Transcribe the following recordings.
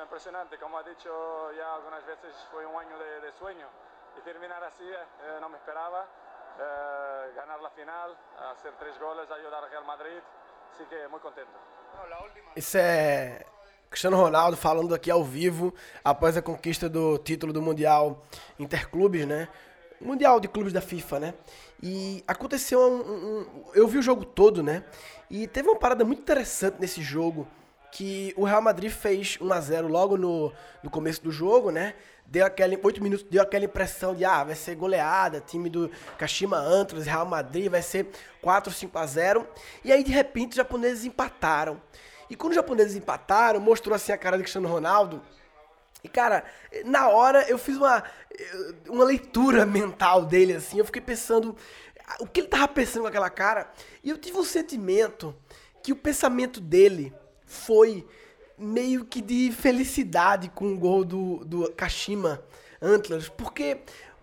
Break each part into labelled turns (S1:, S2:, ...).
S1: No, impresionante. Como ha dicho ya algunas veces, fue un año de, de sueño. Y terminar así eh, no me esperaba. Eh, ganar la final, hacer tres goles, ayudar al Real Madrid. Así que muy contento.
S2: Isso é Cristiano Ronaldo falando aqui ao vivo após a conquista do título do Mundial Interclubes, né? Mundial de Clubes da FIFA, né? E aconteceu um, um, Eu vi o jogo todo, né? E teve uma parada muito interessante nesse jogo. Que o Real Madrid fez 1 a 0 logo no, no começo do jogo, né? Deu aquele 8 minutos, deu aquela impressão de ah, vai ser goleada, time do Kashima Antlers, Real Madrid, vai ser 4 5 a 0. E aí de repente os japoneses empataram. E quando os japoneses empataram, mostrou assim a cara do Cristiano Ronaldo e, cara, na hora eu fiz uma, uma leitura mental dele, assim. Eu fiquei pensando o que ele tava pensando com aquela cara. E eu tive um sentimento que o pensamento dele foi meio que de felicidade com o gol do, do Kashima Antlers. Porque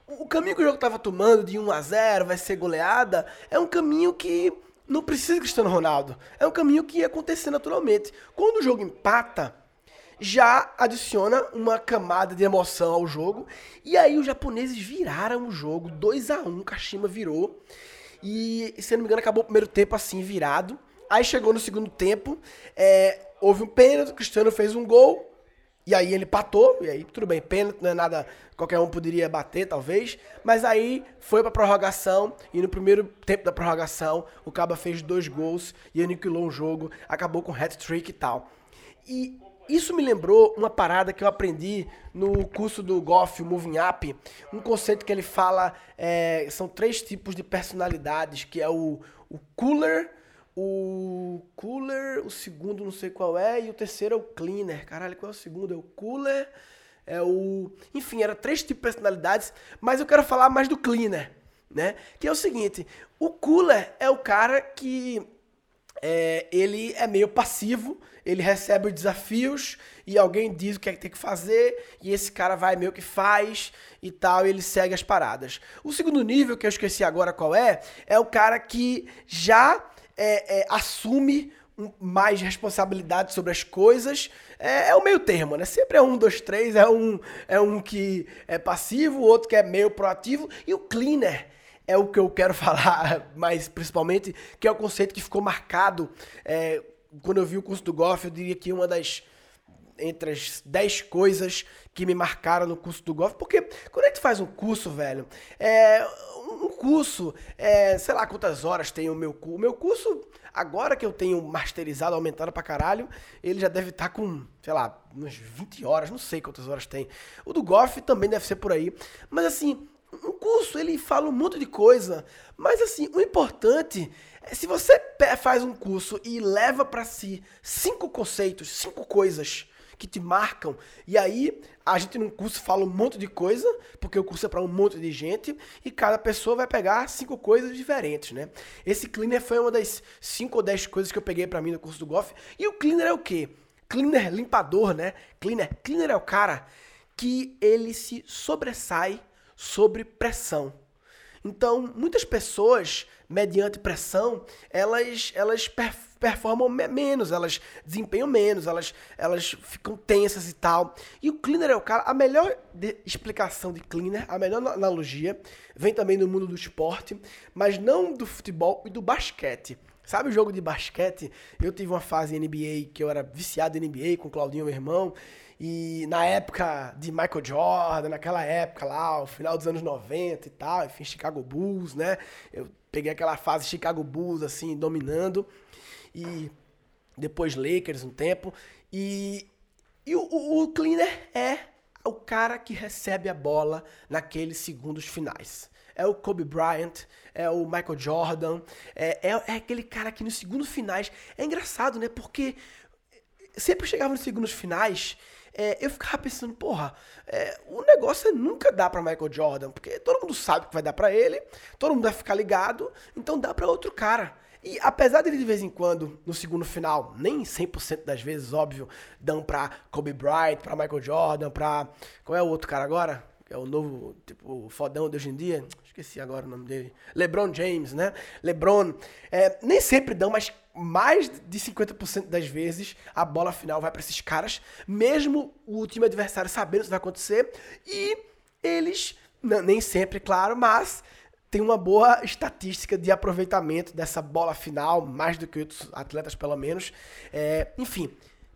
S2: o caminho que o jogo tava tomando, de 1 a 0 vai ser goleada, é um caminho que não precisa Cristiano Ronaldo. É um caminho que ia acontecer naturalmente. Quando o jogo empata já adiciona uma camada de emoção ao jogo. E aí os japoneses viraram o jogo, 2 a 1 Kashima virou. E, se não me engano, acabou o primeiro tempo assim, virado. Aí chegou no segundo tempo, é, houve um pênalti, o Cristiano fez um gol, e aí ele patou, e aí tudo bem, pênalti não é nada, qualquer um poderia bater talvez, mas aí foi pra prorrogação, e no primeiro tempo da prorrogação, o Caba fez dois gols e aniquilou o jogo, acabou com hat-trick e tal. E isso me lembrou uma parada que eu aprendi no curso do Goff, o Moving Up, um conceito que ele fala, é, são três tipos de personalidades, que é o, o cooler, o cooler, o segundo não sei qual é, e o terceiro é o cleaner. Caralho, qual é o segundo? É o cooler, é o... Enfim, era três tipos de personalidades, mas eu quero falar mais do cleaner, né? Que é o seguinte, o cooler é o cara que é, ele é meio passivo, ele recebe os desafios e alguém diz o que é que tem que fazer e esse cara vai meio que faz e tal, e ele segue as paradas. O segundo nível, que eu esqueci agora qual é, é o cara que já é, é, assume mais responsabilidade sobre as coisas. É, é, o meio termo, né? Sempre é um, dois, três, é um, é um que é passivo, o outro que é meio proativo, e o cleaner é o que eu quero falar, mas principalmente, que é o conceito que ficou marcado. É, quando eu vi o curso do Golf, eu diria que uma das. Entre as 10 coisas que me marcaram no curso do golfe, porque quando a gente faz um curso, velho, é, um curso, é, sei lá quantas horas tem o meu curso. O meu curso, agora que eu tenho masterizado, aumentado pra caralho, ele já deve estar tá com, sei lá, umas 20 horas, não sei quantas horas tem. O do golfe também deve ser por aí. Mas assim, um curso ele fala um monte de coisa, mas assim, o importante é se você faz um curso e leva para si cinco conceitos, cinco coisas que te marcam, e aí a gente num curso fala um monte de coisa, porque o curso é para um monte de gente, e cada pessoa vai pegar cinco coisas diferentes, né? Esse cleaner foi uma das cinco ou dez coisas que eu peguei para mim no curso do golf. E o cleaner é o quê? Cleaner limpador, né? Cleaner, cleaner é o cara que ele se sobressai sobre pressão. Então, muitas pessoas, mediante pressão, elas, elas performam menos, elas desempenham menos, elas, elas ficam tensas e tal. E o cleaner é o cara. A melhor de explicação de cleaner, a melhor analogia, vem também do mundo do esporte, mas não do futebol e do basquete. Sabe o jogo de basquete? Eu tive uma fase NBA que eu era viciado em NBA com o Claudinho, meu irmão. E na época de Michael Jordan, naquela época lá, o final dos anos 90 e tal, enfim, Chicago Bulls, né? Eu peguei aquela fase Chicago Bulls, assim, dominando. E depois Lakers um tempo. E, e o, o, cleaner é o cara que recebe a bola naqueles segundos finais é o Kobe Bryant, é o Michael Jordan, é, é, é, aquele cara que nos segundos finais. É engraçado, né? Porque sempre chegava nos segundos finais é, eu ficava pensando, porra, é, o negócio é nunca dá para Michael Jordan, porque todo mundo sabe que vai dar para ele, todo mundo vai ficar ligado, então dá para outro cara. E apesar dele de vez em quando, no segundo final, nem 100% das vezes, óbvio, dão pra Kobe Bryant, pra Michael Jordan, pra. Qual é o outro cara agora? é o novo, tipo, fodão de hoje em dia, esqueci agora o nome dele, LeBron James, né? LeBron, é, nem sempre dão, mas mais de 50% das vezes a bola final vai para esses caras, mesmo o time adversário sabendo o que vai acontecer, e eles, nem sempre, claro, mas tem uma boa estatística de aproveitamento dessa bola final, mais do que outros atletas, pelo menos. É, enfim,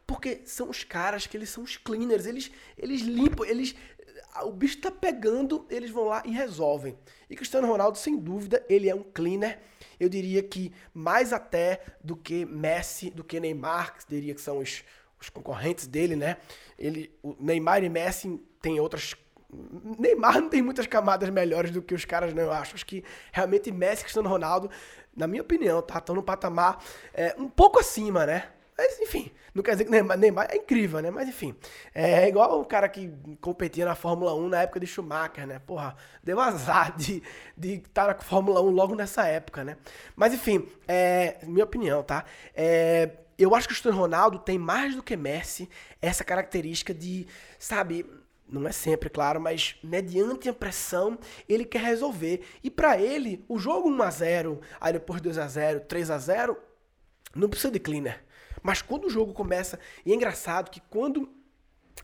S2: porque são os caras que eles são os cleaners, eles, eles limpam, eles o bicho tá pegando, eles vão lá e resolvem. E Cristiano Ronaldo, sem dúvida, ele é um cleaner. Eu diria que mais até do que Messi, do que Neymar, que diria que são os, os concorrentes dele, né? Ele, o Neymar e Messi têm outras Neymar não tem muitas camadas melhores do que os caras, não. Eu acho. Acho que realmente Messi e Cristiano Ronaldo, na minha opinião, tá? Estão no patamar é, um pouco acima, né? Mas, enfim, não quer dizer que Neymar, Neymar é incrível, né? Mas, enfim, é igual o cara que competia na Fórmula 1 na época de Schumacher, né? Porra, deu azar de estar tá na Fórmula 1 logo nessa época, né? Mas, enfim, é minha opinião, tá? É, eu acho que o Cristiano Ronaldo tem mais do que Messi essa característica de, sabe, não é sempre, claro, mas mediante a pressão, ele quer resolver. E para ele, o jogo 1 a 0, aí depois 2 a 0, 3 a 0, não precisa de cleaner. Mas quando o jogo começa, e é engraçado que quando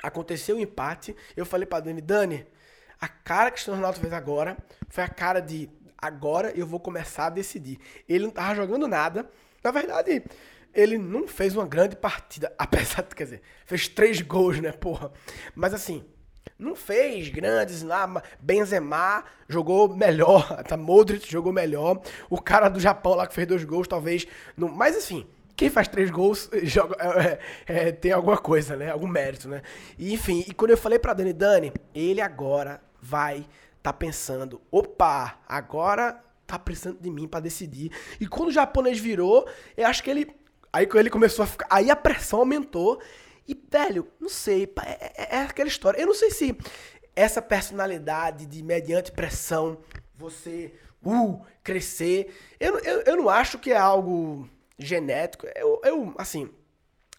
S2: aconteceu o empate, eu falei para Dani, Dani, a cara que o Ronaldo fez agora foi a cara de agora eu vou começar a decidir. Ele não tava jogando nada. Na verdade, ele não fez uma grande partida, apesar de, quer dizer, fez três gols, né, porra. Mas assim, não fez grandes lá. Benzema jogou melhor, tá? Modric jogou melhor. O cara do Japão lá que fez dois gols, talvez. Não, mas assim, quem faz três gols joga, é, é, tem alguma coisa, né? Algum mérito, né? E, enfim, e quando eu falei pra Dani, Dani, ele agora vai tá pensando, opa, agora tá precisando de mim para decidir. E quando o japonês virou, eu acho que ele. Aí ele começou a ficar. Aí a pressão aumentou. E, velho, não sei, é, é, é aquela história. Eu não sei se essa personalidade de mediante pressão, você uh, crescer. Eu, eu, eu não acho que é algo genético. Eu, eu assim,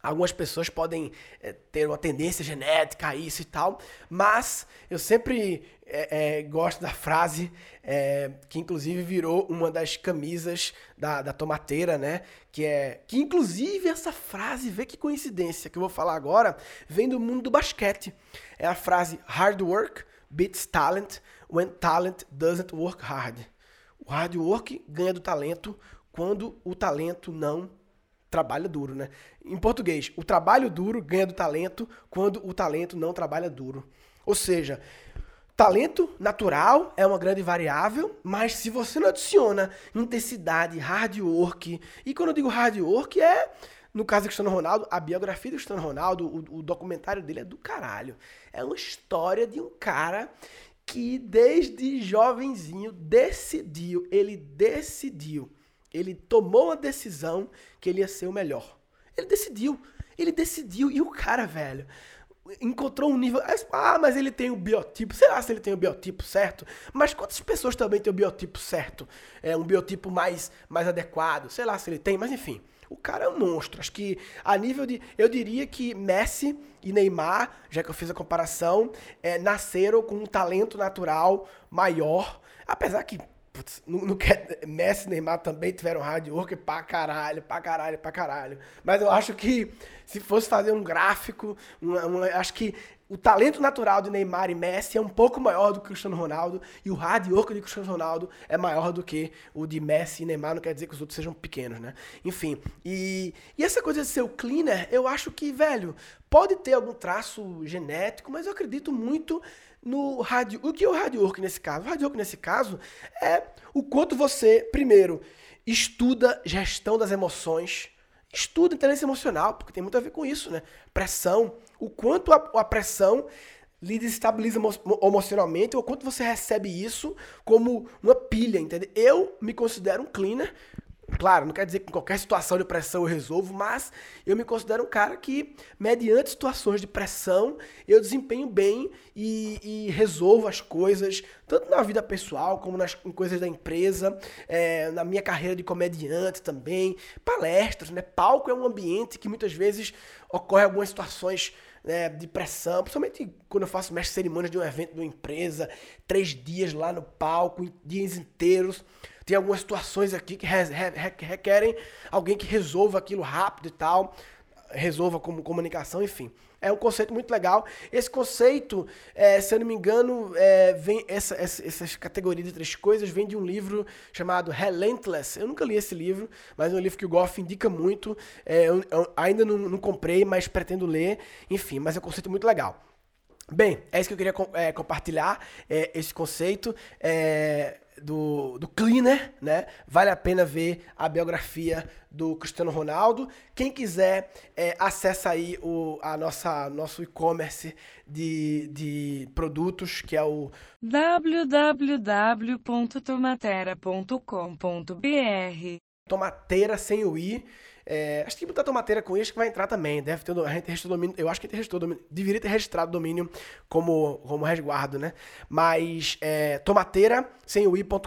S2: algumas pessoas podem é, ter uma tendência genética a isso e tal, mas eu sempre é, é, gosto da frase que inclusive virou uma das camisas da, da tomateira, né? Que é que inclusive essa frase, vê que coincidência que eu vou falar agora, vem do mundo do basquete. É a frase hard work beats talent when talent doesn't work hard. O hard work ganha do talento quando o talento não trabalha duro, né? Em português, o trabalho duro ganha do talento quando o talento não trabalha duro. Ou seja, talento natural é uma grande variável, mas se você não adiciona intensidade, hard work, e quando eu digo hard work é no caso do Cristiano Ronaldo, a biografia do Cristiano Ronaldo, o, o, documentário dele é do caralho. É uma história de um cara que desde jovenzinho decidiu, ele decidiu ele tomou uma decisão que ele ia ser o melhor. Ele decidiu. Ele decidiu. E o cara, velho, encontrou um nível. Ah, mas ele tem o biotipo. Sei lá se ele tem o biotipo certo. Mas quantas pessoas também têm o biotipo certo? É um biotipo mais, mais adequado. Sei lá se ele tem, mas enfim. O cara é um monstro. Acho que a nível de. Eu diria que Messi e Neymar, já que eu fiz a comparação, é, nasceram com um talento natural maior. Apesar que Putz, não quer, Messi e Neymar também tiveram hard work pra caralho, pra caralho, pra caralho. Mas eu acho que se fosse fazer um gráfico, uma, uma, acho que o talento natural de Neymar e Messi é um pouco maior do que o Cristiano Ronaldo e o hard work de Cristiano Ronaldo é maior do que o de Messi e Neymar, não quer dizer que os outros sejam pequenos, né? Enfim, e, e essa coisa de ser o cleaner, eu acho que, velho, pode ter algum traço genético, mas eu acredito muito no rádio. O que é o hard work nesse caso? O hard work nesse caso é o quanto você, primeiro, estuda gestão das emoções, estuda inteligência emocional, porque tem muito a ver com isso, né? Pressão, o quanto a, a pressão lhe desestabiliza emocionalmente, ou quanto você recebe isso como uma pilha, entendeu? Eu me considero um cleaner, Claro, não quer dizer que em qualquer situação de pressão eu resolvo, mas eu me considero um cara que, mediante situações de pressão, eu desempenho bem e, e resolvo as coisas, tanto na vida pessoal como nas coisas da empresa, é, na minha carreira de comediante também, palestras, né? Palco é um ambiente que muitas vezes ocorre algumas situações né, de pressão, principalmente quando eu faço mestre cerimônias de um evento de uma empresa, três dias lá no palco, dias inteiros. Tem algumas situações aqui que requerem alguém que resolva aquilo rápido e tal, resolva como comunicação, enfim. É um conceito muito legal. Esse conceito, é, se eu não me engano, é, vem essa, essa, essas categorias de três coisas vem de um livro chamado Relentless. Eu nunca li esse livro, mas é um livro que o Goff indica muito. É, eu, eu ainda não, não, comprei, mas pretendo ler. Enfim, mas é um conceito muito legal. Bem, é isso que eu queria é, compartilhar, é, esse conceito. É, do, do Cleaner, né? Vale a pena ver a biografia do Cristiano Ronaldo. Quem quiser, é, acessa aí o a nossa nosso e-commerce de, de produtos, que é o
S3: www.tomatera.com.br
S2: Tomateira sem o i. É, acho que botar tomateira com isso que vai entrar também. Deve ter, a gente registrou domínio. Eu acho que a gente registrou domínio. Deveria ter registrado domínio como, como resguardo, né? Mas é, tomateira sem o i.com.br.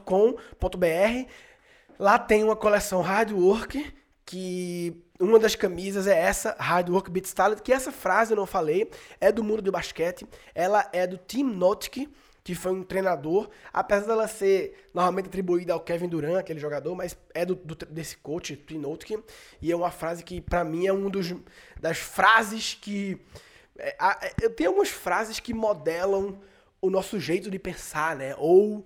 S2: Lá tem uma coleção Hard Work que uma das camisas é essa, Hard Work Beats Talent, que essa frase eu não falei, é do mundo do basquete, ela é do Tim Notic, que foi um treinador, apesar dela ser normalmente atribuída ao Kevin Durant, aquele jogador, mas é do, do desse coach, Tim Notic, e é uma frase que para mim é um dos das frases que é, a, eu tenho algumas frases que modelam o nosso jeito de pensar, né? Ou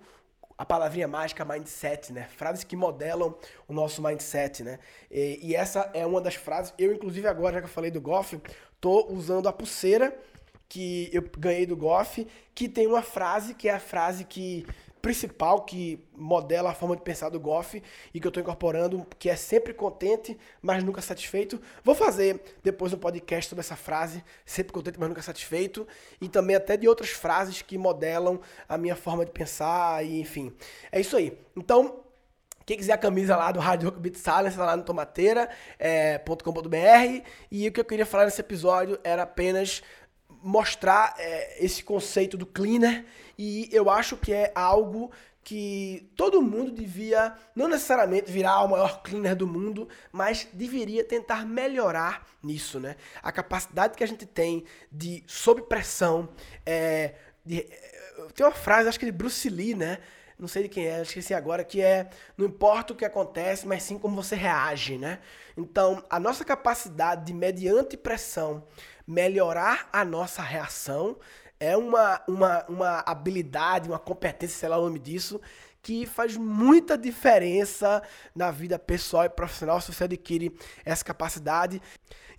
S2: a palavrinha mágica mindset, né? Frases que modelam o nosso mindset, né? E, e, essa é uma das frases. Eu, inclusive, agora, já que eu falei do Goff, tô usando a pulseira que eu ganhei do Goff, que tem uma frase que é a frase que principal que modela a forma de pensar do Goff e que eu estou incorporando, que é sempre contente, mas nunca satisfeito. Vou fazer depois um podcast sobre essa frase, sempre contente, mas nunca satisfeito, e também até de outras frases que modelam a minha forma de pensar, e enfim. É isso aí. Então, quem quiser a camisa lá do Rádio Rock Beat Silence, tá lá no tomateira.com.br. É, e o que eu queria falar nesse episódio era apenas mostrar é, esse conceito do cleaner e eu acho que é algo que todo mundo devia, não necessariamente virar o maior cleaner do mundo, mas deveria tentar melhorar nisso, né? A capacidade que a gente tem de, sob pressão, é, de, tem uma frase, acho que de Bruce Lee, né? Não sei de quem é, esqueci agora, que é não importa o que acontece, mas sim como você reage, né? Então, a nossa capacidade de, mediante pressão, melhorar a nossa reação é uma, uma, uma habilidade, uma competência, sei lá o nome disso, que faz muita diferença na vida pessoal e profissional se você adquire essa capacidade.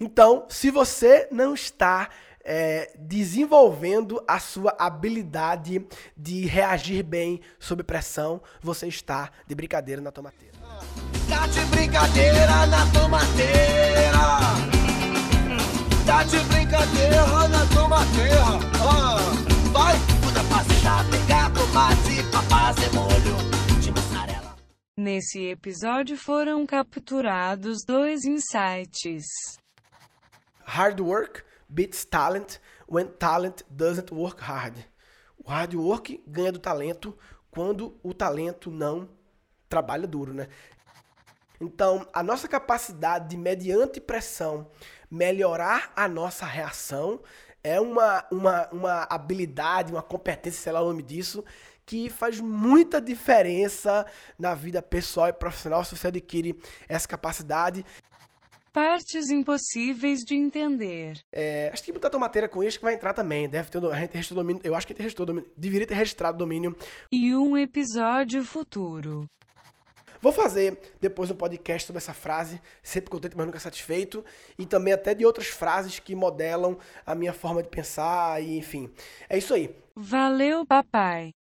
S2: Então, se você não está é, desenvolvendo a sua habilidade de reagir bem sob pressão, você está de brincadeira na tomateira.
S4: Tá de brincadeira na tomateira. Tá de brincadeira na tomateira. Ah, vai! Muda pegar tomate pra fazer molho de mussarela.
S3: Nesse episódio foram capturados dois insights.
S2: Hard work beats talent when talent doesn't work hard. O hard work ganha do talento quando o talento não trabalha duro, né? Então, a nossa capacidade de, mediante pressão, melhorar a nossa reação é uma, uma, uma habilidade, uma competência, sei lá o nome disso, que faz muita diferença na vida pessoal e profissional se você adquire essa capacidade.
S3: Partes impossíveis de entender.
S2: É, acho que botar tomateira com isso que vai entrar também. Deve ter, a gente registrou domínio. Eu acho que a gente registrou domínio. Deveria ter registrado domínio.
S3: E um episódio futuro.
S2: Vou fazer depois um podcast sobre essa frase, sempre contente, mas nunca satisfeito, e também até de outras frases que modelam a minha forma de pensar, e enfim. É isso aí.
S3: Valeu, papai.